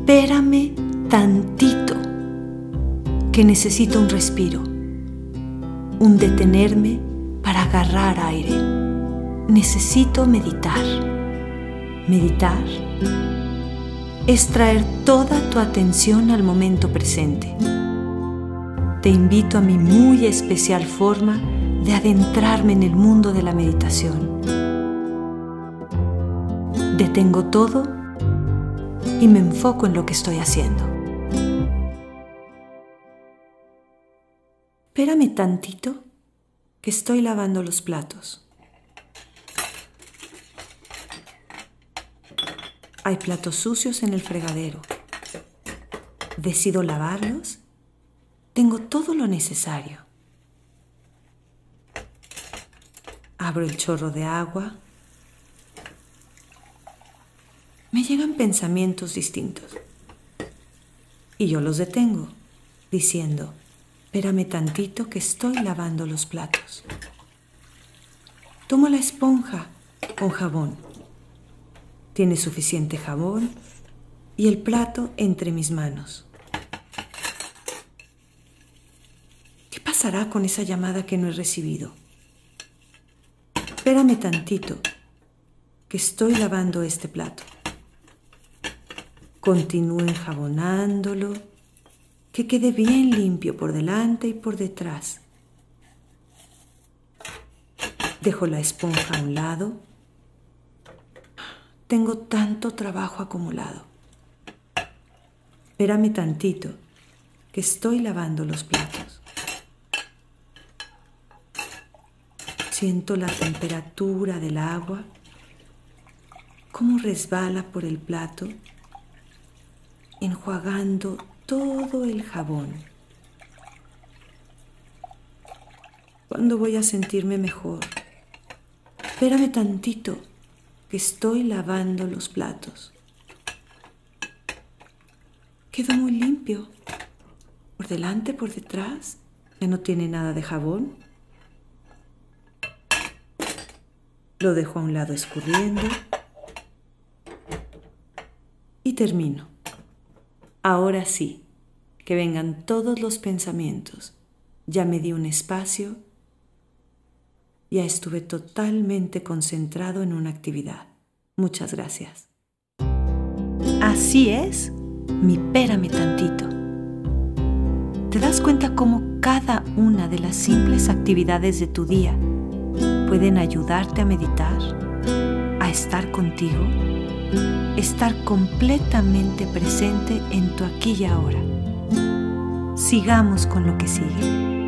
Espérame tantito, que necesito un respiro, un detenerme para agarrar aire. Necesito meditar. Meditar es traer toda tu atención al momento presente. Te invito a mi muy especial forma de adentrarme en el mundo de la meditación. Detengo todo y me enfoco en lo que estoy haciendo. Espérame tantito que estoy lavando los platos. Hay platos sucios en el fregadero. Decido lavarlos. Tengo todo lo necesario. Abro el chorro de agua. Me llegan pensamientos distintos. Y yo los detengo, diciendo, espérame tantito que estoy lavando los platos. Tomo la esponja con jabón. Tiene suficiente jabón y el plato entre mis manos. ¿Qué pasará con esa llamada que no he recibido? Espérame tantito, que estoy lavando este plato. Continúo enjabonándolo, que quede bien limpio por delante y por detrás. Dejo la esponja a un lado. Tengo tanto trabajo acumulado. Espérame tantito, que estoy lavando los platos. Siento la temperatura del agua, cómo resbala por el plato, enjuagando todo el jabón. ¿Cuándo voy a sentirme mejor? Espérame tantito, que estoy lavando los platos. Quedó muy limpio. Por delante, por detrás, ya no tiene nada de jabón. Lo dejo a un lado escurriendo y termino. Ahora sí, que vengan todos los pensamientos. Ya me di un espacio, ya estuve totalmente concentrado en una actividad. Muchas gracias. Así es, mi pérame tantito. ¿Te das cuenta cómo cada una de las simples actividades de tu día pueden ayudarte a meditar, estar contigo, estar completamente presente en tu aquí y ahora. Sigamos con lo que sigue.